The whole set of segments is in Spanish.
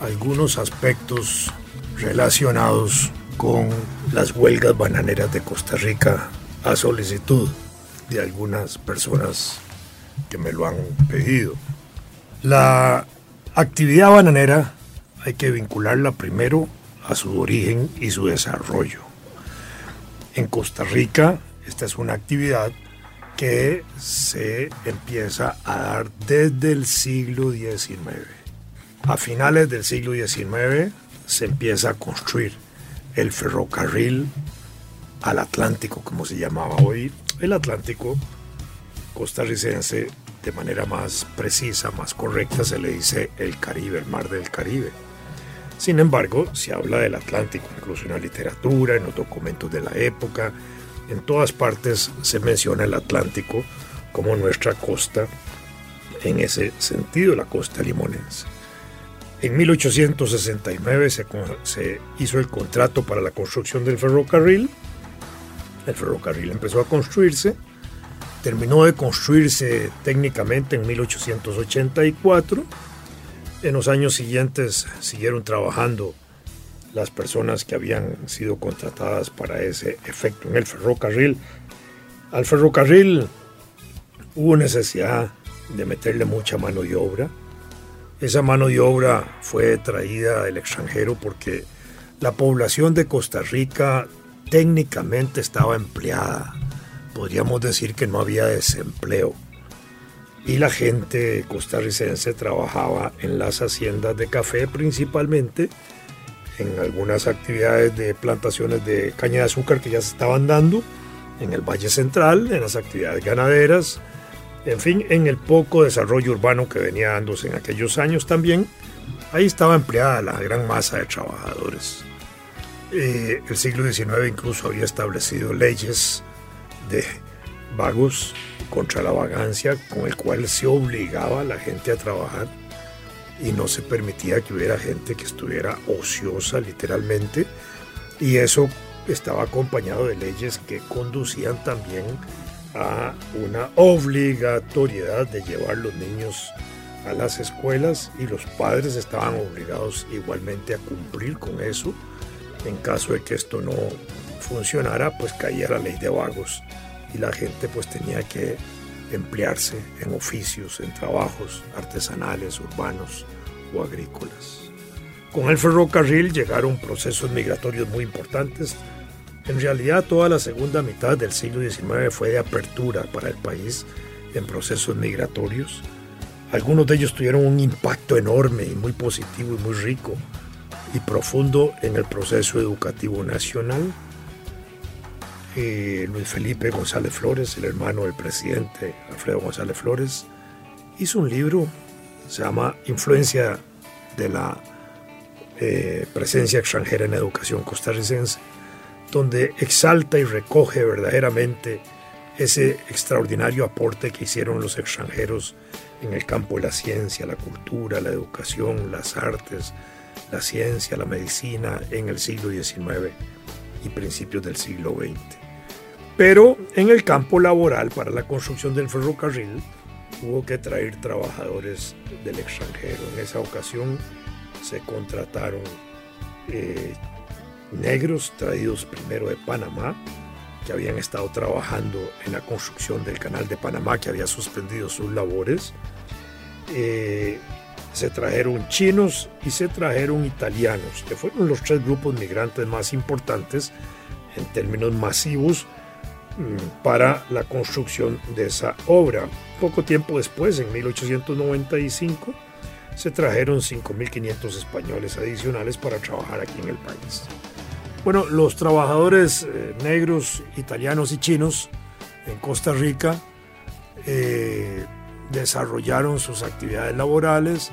algunos aspectos relacionados con las huelgas bananeras de Costa Rica a solicitud de algunas personas que me lo han pedido. La actividad bananera hay que vincularla primero a su origen y su desarrollo. En Costa Rica esta es una actividad que se empieza a dar desde el siglo XIX. A finales del siglo XIX se empieza a construir el ferrocarril al Atlántico, como se llamaba hoy, el Atlántico costarricense, de manera más precisa, más correcta, se le dice el Caribe, el mar del Caribe. Sin embargo, se habla del Atlántico, incluso en la literatura, en los documentos de la época, en todas partes se menciona el Atlántico como nuestra costa, en ese sentido, la costa limonense. En 1869 se, se, hizo el contrato para la construcción del ferrocarril. El ferrocarril empezó a construirse. Terminó de construirse técnicamente en 1884. En los años siguientes siguieron trabajando las personas que habían sido contratadas para ese efecto en el ferrocarril. Al ferrocarril hubo necesidad de meterle mucha mano de obra. Esa mano de obra fue traída del extranjero porque la población de Costa Rica técnicamente estaba empleada. Podríamos decir que no había desempleo. Y la gente costarricense trabajaba en las haciendas de café principalmente en algunas actividades de plantaciones de caña de azúcar que ya se estaban dando en el Valle Central, en las actividades ganaderas, en fin, en el poco desarrollo urbano que venía dándose en aquellos años también. Ahí estaba empleada la gran masa de trabajadores. Eh, el siglo XIX incluso había establecido leyes de vagos contra la vagancia, con el cual se obligaba a la gente a trabajar y no se permitía que hubiera gente que estuviera ociosa literalmente y eso estaba acompañado de leyes que conducían también una obligatoriedad de llevar los niños a las escuelas y los padres estaban obligados igualmente a cumplir con eso. En caso de que esto no funcionara, pues caía la ley de vagos y la gente pues tenía que emplearse en oficios, en trabajos artesanales, urbanos o agrícolas. Con el ferrocarril llegaron procesos migratorios muy importantes. En realidad toda la segunda mitad del siglo XIX fue de apertura para el país en procesos migratorios. Algunos de ellos tuvieron un impacto enorme y muy positivo y muy rico y profundo en el proceso educativo nacional eh, Luis Felipe González Flores, el hermano del presidente Alfredo González Flores, hizo un libro, se llama Influencia de la eh, presencia extranjera en educación costarricense, donde exalta y recoge verdaderamente ese extraordinario aporte que hicieron los extranjeros en el campo de la ciencia, la cultura, la educación, las artes, la ciencia, la medicina en el siglo XIX y principios del siglo XX. Pero en el campo laboral para la construcción del ferrocarril hubo que traer trabajadores del extranjero. En esa ocasión se contrataron eh, negros traídos primero de Panamá, que habían estado trabajando en la construcción del canal de Panamá, que había suspendido sus labores. Eh, se trajeron chinos y se trajeron italianos, que fueron los tres grupos migrantes más importantes en términos masivos Mm, para la construcción de esa obra. Poco tiempo después, en 1895, se trajeron 5.500 españoles adicionales para trabajar aquí en el país. Bueno, los trabajadores eh, negros, italianos y chinos en Costa Rica eh, desarrollaron sus actividades laborales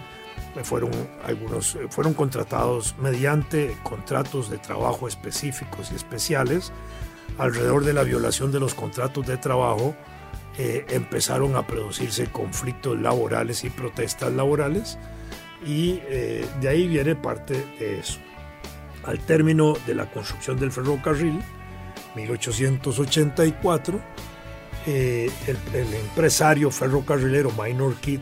fueron algunos fueron contratados mediante contratos de trabajo específicos y especiales alrededor de la violación de los contratos de trabajo eh, empezaron a producirse conflictos laborales y protestas laborales y eh, de ahí viene parte de eso. Al término de la construcción del ferrocarril, 1884, eh, el, empresario ferrocarrilero Minor Kidd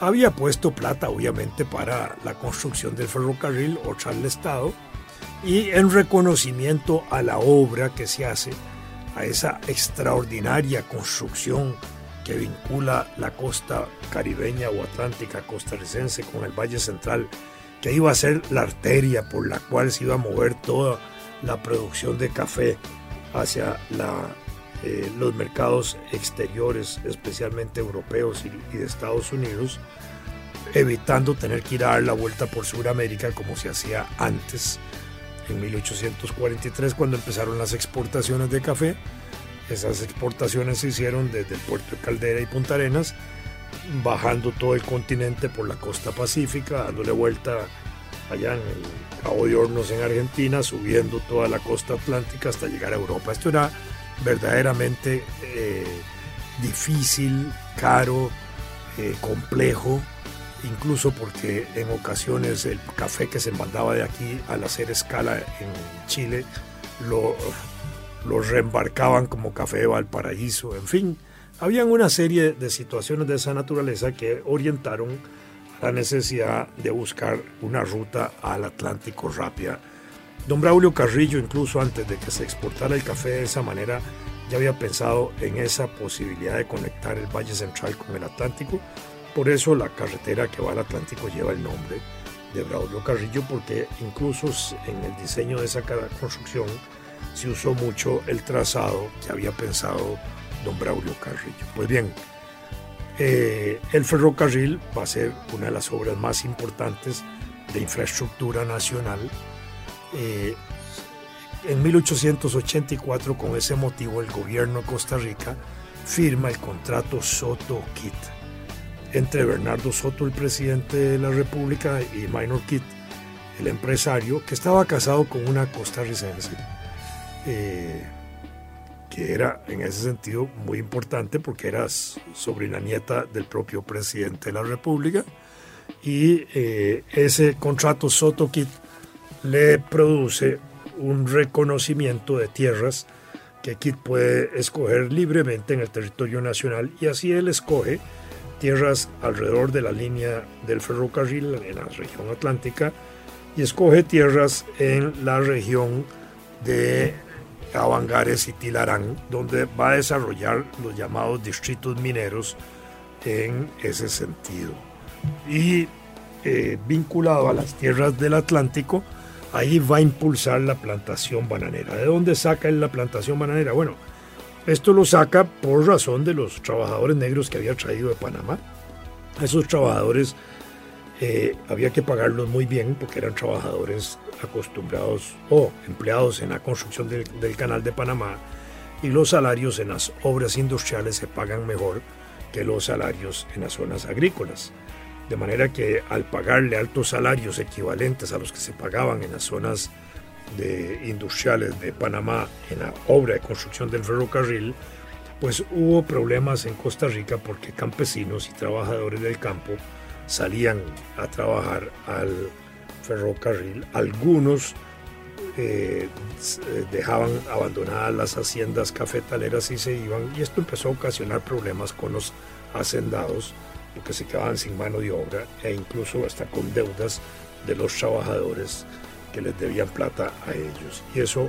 había puesto plata obviamente para la construcción del ferrocarril, otra al Estado, y en reconocimiento a la obra que se hace, a esa extraordinaria construcción que vincula la costa caribeña o atlántica costarricense con el Valle Central, que iba a ser la arteria por la cual se iba a mover toda la producción de café hacia eh, los mercados exteriores, especialmente europeos y, de Estados Unidos, evitando tener que ir a dar la vuelta por Sudamérica como se hacía antes en 1843 cuando empezaron las exportaciones de café. Esas exportaciones se hicieron desde el puerto de Caldera y Punta Arenas, bajando todo el continente por la costa pacífica, dándole vuelta allá en el Cabo de Hornos en Argentina, subiendo toda la costa atlántica hasta llegar a Europa. Esto era verdaderamente eh, difícil, caro, eh, complejo incluso porque en ocasiones el café que se mandaba de aquí al hacer escala en Chile lo, lo reembarcaban como café de Valparaíso, en fin, habían una serie de situaciones de esa naturaleza que orientaron la necesidad de buscar una ruta al Atlántico rápida. Don Braulio Carrillo, incluso antes de que se exportara el café de esa manera, ya había pensado en esa posibilidad de conectar el Valle Central con el Atlántico por eso la carretera que va al Atlántico lleva el nombre de Braulio Carrillo, porque incluso en el diseño de esa construcción se usó mucho el trazado que había pensado don Braulio Carrillo. Pues bien, eh, el ferrocarril va a ser una de las obras más importantes de infraestructura nacional. Eh, en 1884, con ese motivo, el gobierno de Costa Rica firma el contrato Soto-Kit entre Bernardo Soto, el presidente de la República, y Minor Kidd, el empresario, que estaba casado con una costarricense, eh, que era en ese sentido muy importante porque era sobrina nieta del propio presidente de la República. Y eh, ese contrato Soto-Kidd le produce un reconocimiento de tierras que Kidd puede escoger libremente en el territorio nacional y así él escoge tierras alrededor de la línea del ferrocarril en la región atlántica y escoge tierras en la región de Avangares y Tilarán, donde va a desarrollar los llamados distritos mineros en ese sentido. Y eh, vinculado a las tierras del Atlántico, ahí va a impulsar la plantación bananera. ¿De dónde saca la plantación bananera? Bueno, esto lo saca por razón de los trabajadores negros que había traído de Panamá. esos trabajadores eh, había que pagarlos muy bien porque eran trabajadores acostumbrados o empleados en la construcción del, canal de Panamá y los salarios en las obras industriales se pagan mejor que los salarios en las zonas agrícolas. De manera que al pagarle altos salarios equivalentes a los que se pagaban en las zonas industriales de Panamá en la obra de construcción del ferrocarril, pues hubo problemas en Costa Rica porque campesinos y trabajadores del campo salían a trabajar al ferrocarril. Algunos eh, dejaban abandonadas las haciendas cafetaleras y se iban, y esto empezó a ocasionar problemas con los hacendados, porque se quedaban sin mano de obra e incluso hasta con deudas de los trabajadores que les debían plata a ellos. Y eso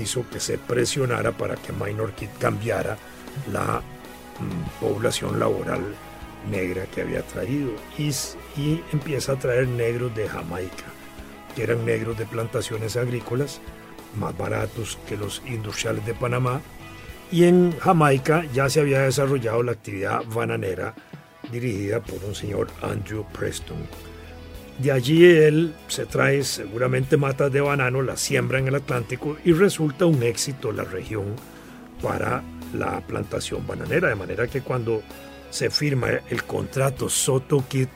hizo que se presionara para que Minor Kid cambiara la mm, población laboral negra que había traído y, y empieza a traer negros de Jamaica, que eran negros de plantaciones agrícolas más baratos que los industriales de Panamá. Y en Jamaica ya se había desarrollado la actividad bananera dirigida por un señor Andrew Preston de allí él se trae seguramente matas de banano, las siembra en el Atlántico y resulta un éxito la región para la plantación bananera. De manera que cuando se firma el contrato Soto Kit,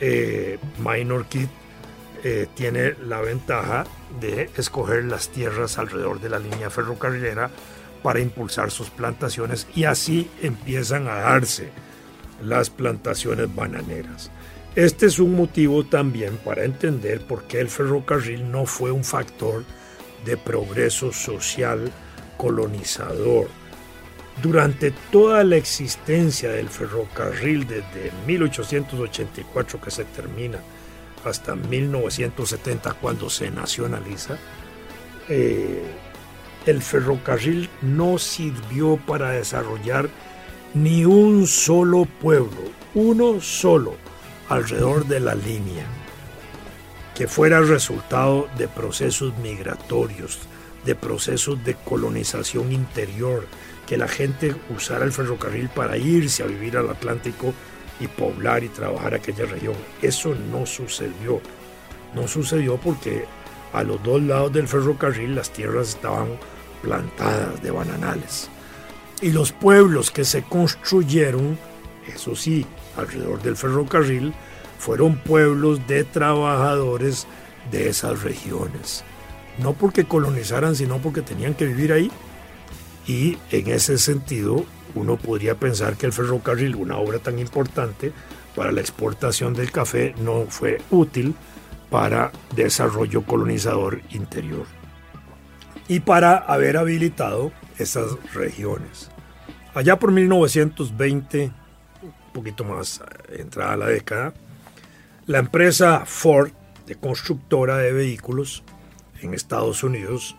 eh, Minor Kid eh, tiene la ventaja de escoger las tierras alrededor de la línea ferrocarrilera para impulsar sus plantaciones y así empiezan a darse las plantaciones bananeras. Este es un motivo también para entender por qué el ferrocarril no fue un factor de progreso social colonizador. Durante toda la existencia del ferrocarril, desde 1884 que se termina hasta 1970 cuando se nacionaliza, eh, el ferrocarril no sirvió para desarrollar ni un solo pueblo, uno solo, alrededor de la línea, que fuera resultado de procesos migratorios, de procesos de colonización interior, que la gente usara el ferrocarril para irse a vivir al Atlántico y poblar y trabajar aquella región. Eso no sucedió. No sucedió porque a los dos lados del ferrocarril las tierras estaban plantadas de bananales. Y los pueblos que se construyeron, eso sí, alrededor del ferrocarril, fueron pueblos de trabajadores de esas regiones. No porque colonizaran, sino porque tenían que vivir ahí. Y en ese sentido, uno podría pensar que el ferrocarril, una obra tan importante para la exportación del café, no fue útil para desarrollo colonizador interior y para haber habilitado esas regiones. Allá por 1920, un poquito más entrada la década, la empresa Ford, de constructora de vehículos en Estados Unidos,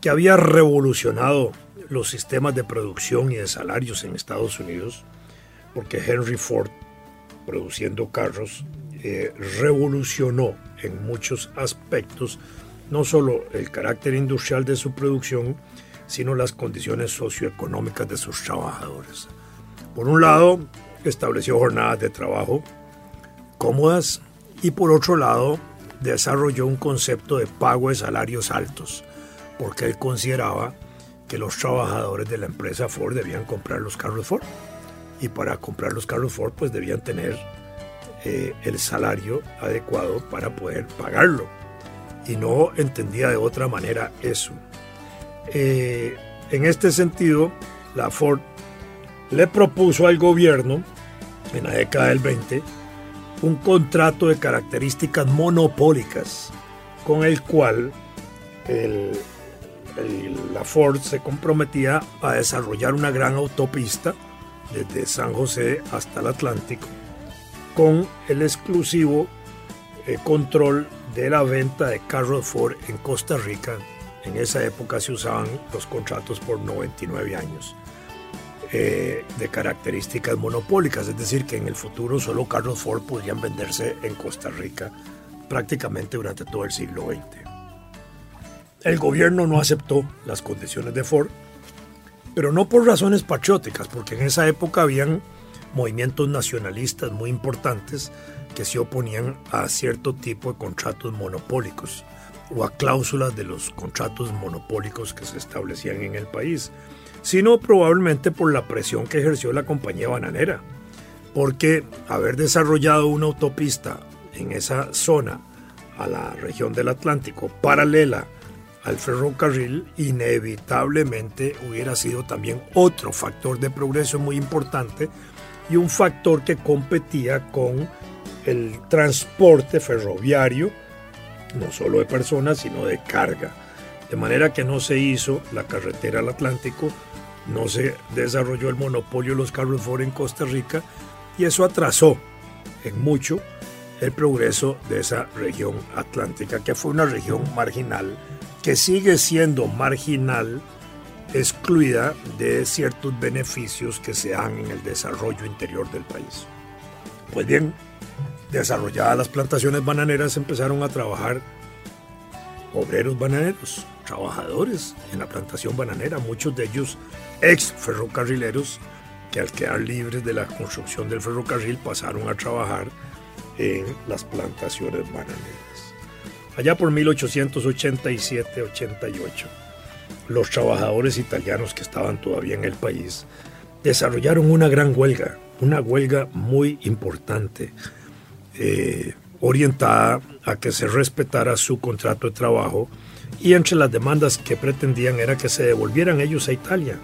que había revolucionado los sistemas de producción y de salarios en Estados Unidos, porque Henry Ford, produciendo carros, eh, revolucionó en muchos aspectos no solo el carácter industrial de su producción, sino las condiciones socioeconómicas de sus trabajadores. Por un lado, estableció jornadas de trabajo cómodas y por otro lado, desarrolló un concepto de pago de salarios altos, porque él consideraba que los trabajadores de la empresa Ford debían comprar los carros Ford y para comprar los carros Ford pues debían tener eh, el salario adecuado para poder pagarlo y no entendía de otra manera eso. Eh, en este sentido, la Ford le propuso al gobierno en la década del 20 un contrato de características monopólicas con el cual la Ford se comprometía a desarrollar una gran autopista desde San José hasta el Atlántico con el exclusivo eh, control de la venta de carros Ford en Costa Rica. En esa época se usaban los contratos por 99 años eh, de características monopólicas, es decir, que en el futuro solo carros Ford podrían venderse en Costa Rica prácticamente durante todo el siglo XX. El gobierno no aceptó las condiciones de Ford, pero no por razones patrióticas, porque en esa época habían movimientos nacionalistas muy importantes que se oponían a cierto tipo de contratos monopólicos o a cláusulas de los contratos monopólicos que se establecían en el país, sino probablemente por la presión que ejerció la compañía bananera, porque haber desarrollado una autopista en esa zona a la región del Atlántico paralela al ferrocarril inevitablemente hubiera sido también otro factor de progreso muy importante y un factor que competía con el transporte ferroviario, no solo de personas, sino de carga. De manera que no se hizo la carretera al Atlántico, no se desarrolló el monopolio de los carros Ford en Costa Rica y eso atrasó en mucho el progreso de esa región atlántica, que fue una región marginal, que sigue siendo marginal, excluida de ciertos beneficios que se dan en el desarrollo interior del país. Pues bien, desarrolladas las plantaciones bananeras empezaron a trabajar obreros bananeros, trabajadores en la plantación bananera, muchos de ellos ex ferrocarrileros que al quedar libres de la construcción del ferrocarril pasaron a trabajar en las plantaciones bananeras. Allá por 1887-88, los trabajadores italianos que estaban todavía en el país desarrollaron una gran huelga, una huelga muy importante eh, orientada a que se respetara su contrato de trabajo y entre las demandas que pretendían era que se devolvieran ellos a Italia.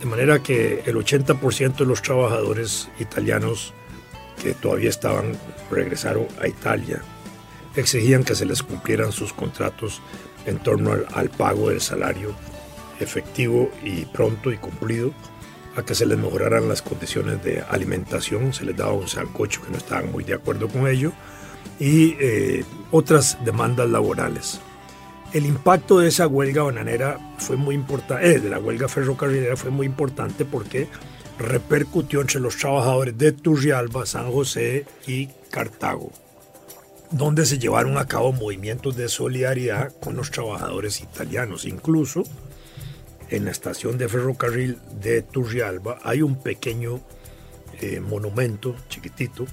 De manera que el 80% de los trabajadores italianos que todavía estaban regresaron a Italia. Exigían que se les cumplieran sus contratos en torno al, pago del salario efectivo y pronto y cumplido, a que se les mejoraran las condiciones de alimentación, se les daba un sancocho que no estaban muy de acuerdo con ello, y eh, otras demandas laborales. El impacto de esa huelga bananera fue muy importante, eh, de la huelga ferrocarrilera fue muy importante porque repercutió entre los trabajadores de Turrialba, San José y Cartago, donde se llevaron a cabo movimientos de solidaridad con los trabajadores italianos. Incluso en la estación de ferrocarril de Turrialba hay un pequeño eh, monumento chiquitito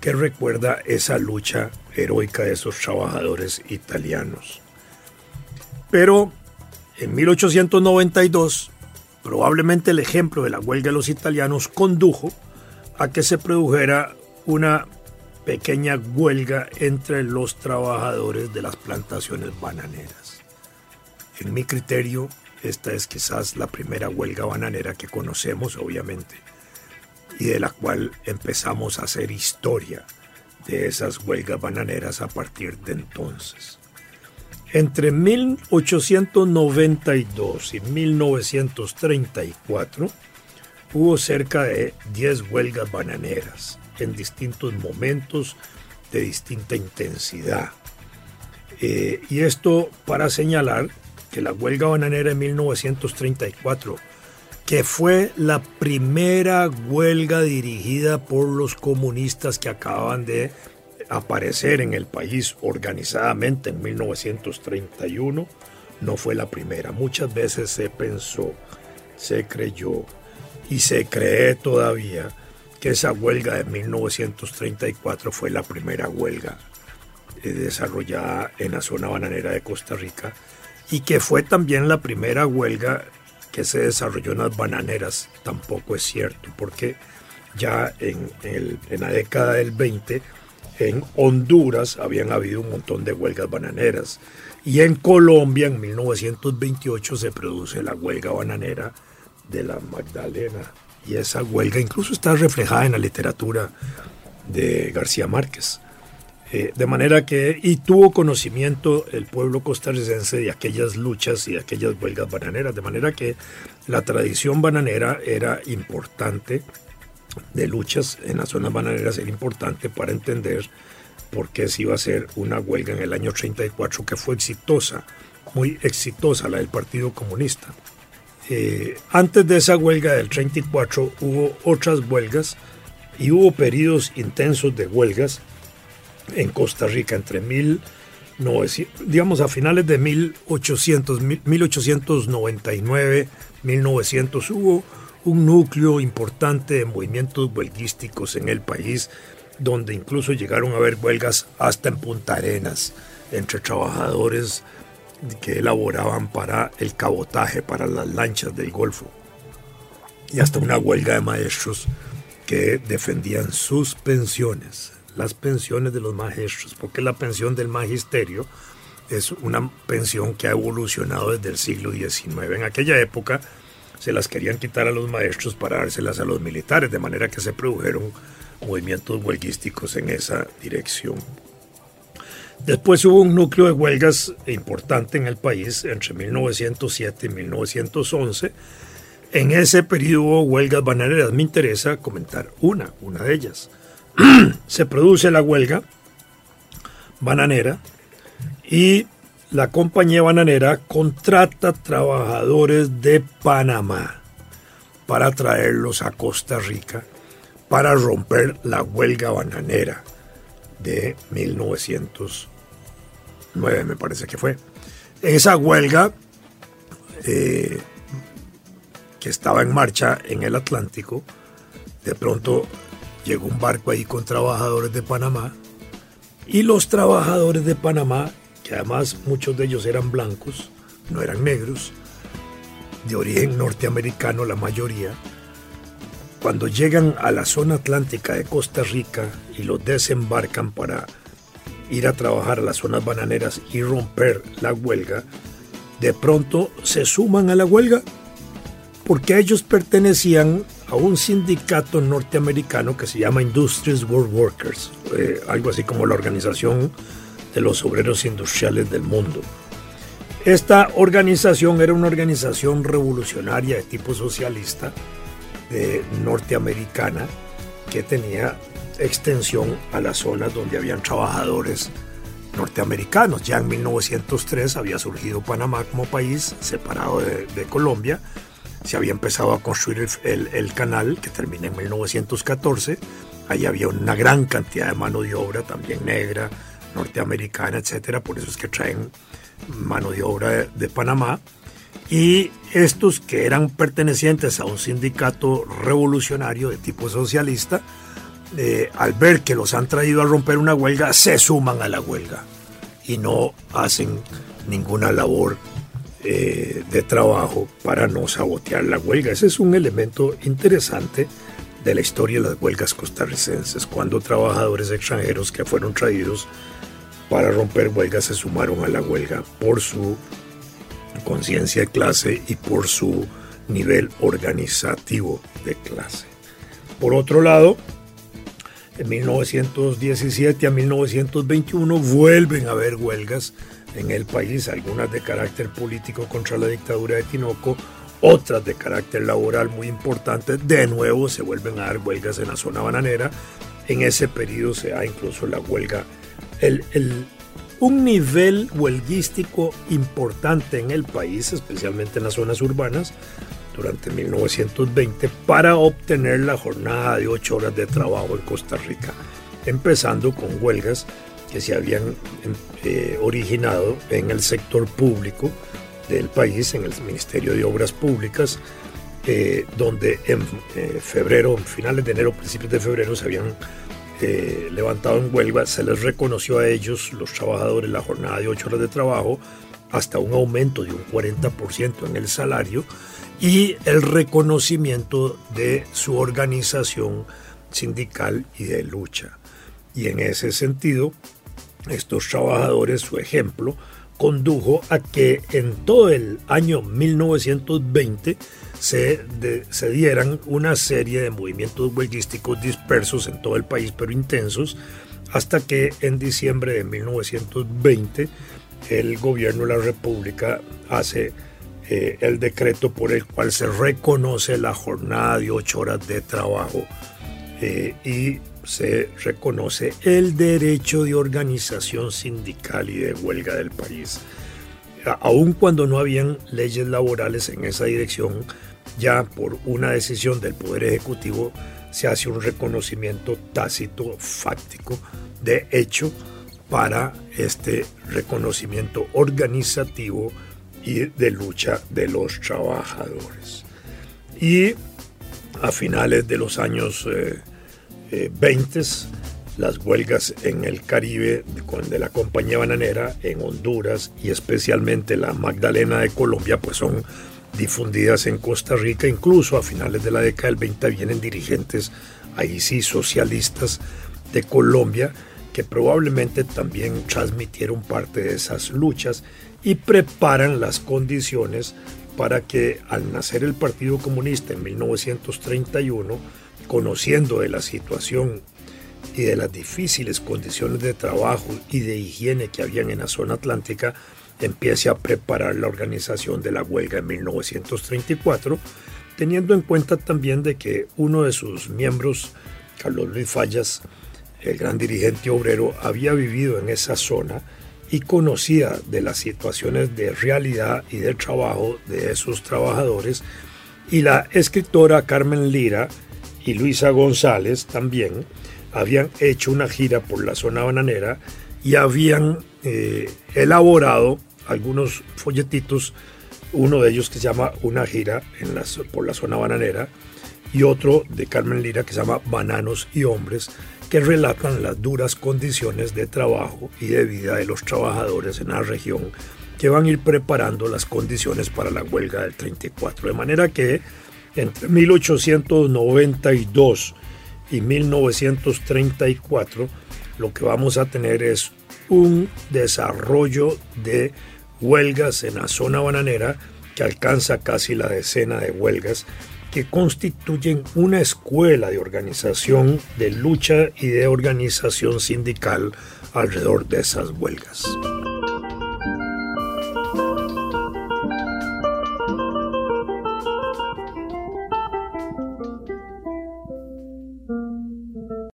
que recuerda esa lucha heroica de esos trabajadores italianos. Pero en 1892, probablemente el ejemplo de la huelga de los italianos condujo a que se produjera una pequeña huelga entre los trabajadores de las plantaciones bananeras. En mi criterio, esta es quizás la primera huelga bananera que conocemos, obviamente, y de la cual empezamos a hacer historia de esas huelgas bananeras a partir de entonces. Entre 1892 y 1934 hubo cerca de 10 huelgas bananeras en distintos momentos de distinta intensidad. Eh, y esto para señalar que la huelga bananera de 1934 que fue la primera huelga dirigida por los comunistas que acaban de aparecer en el país organizadamente en 1931, no fue la primera. Muchas veces se pensó, se creyó y se cree todavía que esa huelga de 1934 fue la primera huelga eh, desarrollada en la zona bananera de Costa Rica y que fue también la primera huelga que se desarrolló en las bananeras tampoco es cierto, porque ya en, en la década del 20 en Honduras habían habido un montón de huelgas bananeras y en Colombia en 1928 se produce la huelga bananera de la Magdalena y esa huelga incluso está reflejada en la literatura de García Márquez. Eh, de manera que, y tuvo conocimiento el pueblo costarricense de aquellas luchas y de aquellas huelgas bananeras, de manera que la tradición bananera era importante, de luchas en las zonas bananeras era importante para entender por qué se iba a hacer una huelga en el año 34 que fue exitosa, muy exitosa la del Partido Comunista. Eh, antes de esa huelga del 34 hubo otras huelgas y hubo periodos intensos de huelgas en Costa Rica entre 1900, digamos a finales de 1800, 1899, 1900 hubo un núcleo importante de movimientos huelguísticos en el país, donde incluso llegaron a haber huelgas hasta en Punta Arenas entre trabajadores que elaboraban para el cabotaje, para las lanchas del Golfo, y hasta una huelga de maestros que defendían sus pensiones las pensiones de los maestros, porque la pensión del magisterio es una pensión que ha evolucionado desde el siglo XIX. En aquella época se las querían quitar a los maestros para dárselas a los militares, de manera que se produjeron movimientos huelguísticos en esa dirección. Después hubo un núcleo de huelgas importante en el país entre 1907 y 1911. En ese periodo hubo huelgas bananeras. Me interesa comentar una, una de ellas. se produce la huelga bananera y la compañía bananera contrata trabajadores de Panamá para traerlos a Costa Rica para romper la huelga bananera de 1909, me parece que fue. Esa huelga eh, que estaba en marcha en el Atlántico, de pronto llegó un barco ahí con trabajadores de Panamá y los trabajadores de Panamá, que además muchos de ellos eran blancos, no eran negros, de origen norteamericano la mayoría, cuando llegan a la zona atlántica de Costa Rica y los desembarcan para ir a trabajar a las zonas bananeras y romper la huelga, de pronto se suman a la huelga porque ellos pertenecían a un sindicato norteamericano que se llama Industries World Workers, eh, algo así como la organización de los obreros industriales del mundo. Esta organización era una organización revolucionaria de tipo socialista de norteamericana que tenía extensión a las zonas donde habían trabajadores norteamericanos. Ya en 1903 había surgido Panamá como país separado de, Colombia. Se había empezado a construir el, canal que termina en 1914. Ahí había una gran cantidad de mano de obra, también negra, norteamericana, etcétera. Por eso es que traen mano de obra de Panamá. Y estos que eran pertenecientes a un sindicato revolucionario de tipo socialista, eh, al ver que los han traído a romper una huelga, se suman a la huelga y no hacen ninguna labor eh, de trabajo para no sabotear la huelga. Ese es un elemento interesante de la historia de las huelgas costarricenses, cuando trabajadores extranjeros que fueron traídos para romper huelgas se sumaron a la huelga por su conciencia de clase y por su nivel organizativo de clase. Por otro lado, en 1917 a 1921 vuelven a haber huelgas en el país, algunas de carácter político contra la dictadura de Tinoco, otras de carácter laboral muy importantes. De nuevo se vuelven a dar huelgas en la zona bananera. En ese periodo se da incluso la huelga, el, el un nivel huelguístico importante en el país, especialmente en las zonas urbanas, durante 1920 para obtener la jornada de ocho horas de trabajo en Costa Rica, empezando con huelgas que se habían eh, originado en el sector público del país, en el Ministerio de Obras Públicas, eh, donde en eh, febrero, finales de enero, principios de febrero se habían levantado en huelga, se les reconoció a ellos, los trabajadores, la jornada de 8 horas de trabajo, hasta un aumento de un 40% en el salario y el reconocimiento de su organización sindical y de lucha. Y en ese sentido, estos trabajadores, su ejemplo, condujo a que en todo el año 1920 se, se dieran una serie de movimientos huelguísticos dispersos en todo el país, pero intensos, hasta que en diciembre de 1920 el gobierno de la República hace eh, el decreto por el cual se reconoce la jornada de ocho horas de trabajo eh, y se reconoce el derecho de organización sindical y de huelga del país. Aun cuando no habían leyes laborales en esa dirección, ya por una decisión del Poder Ejecutivo se hace un reconocimiento tácito, fáctico, de hecho, para este reconocimiento organizativo y de lucha de los trabajadores. Y a finales de los años 20, eh, eh, las huelgas en el Caribe de la compañía bananera, en Honduras y especialmente la Magdalena de Colombia, pues son difundidas en Costa Rica, incluso a finales de la década del 20 vienen dirigentes, ahí sí, socialistas de Colombia, que probablemente también transmitieron parte de esas luchas y preparan las condiciones para que al nacer el Partido Comunista en 1931, conociendo de la situación y de las difíciles condiciones de trabajo y de higiene que habían en la zona atlántica, empiece a preparar la organización de la huelga en 1934, teniendo en cuenta también de que uno de sus miembros, Carlos Luis Fallas, el gran dirigente obrero, había vivido en esa zona y conocía de las situaciones de realidad y del trabajo de esos trabajadores, y la escritora Carmen Lira y Luisa González también habían hecho una gira por la zona bananera y habían eh, elaborado algunos folletitos, uno de ellos que se llama Una gira en por la zona bananera y otro de Carmen Lira que se llama Bananos y Hombres, que relatan las duras condiciones de trabajo y de vida de los trabajadores en la región que van a ir preparando las condiciones para la huelga del 34. De manera que Entre 1892 y 1934 lo que vamos a tener es un desarrollo de huelgas en la zona bananera que alcanza casi la decena de huelgas que constituyen una escuela de organización, de lucha y de organización sindical alrededor de esas huelgas.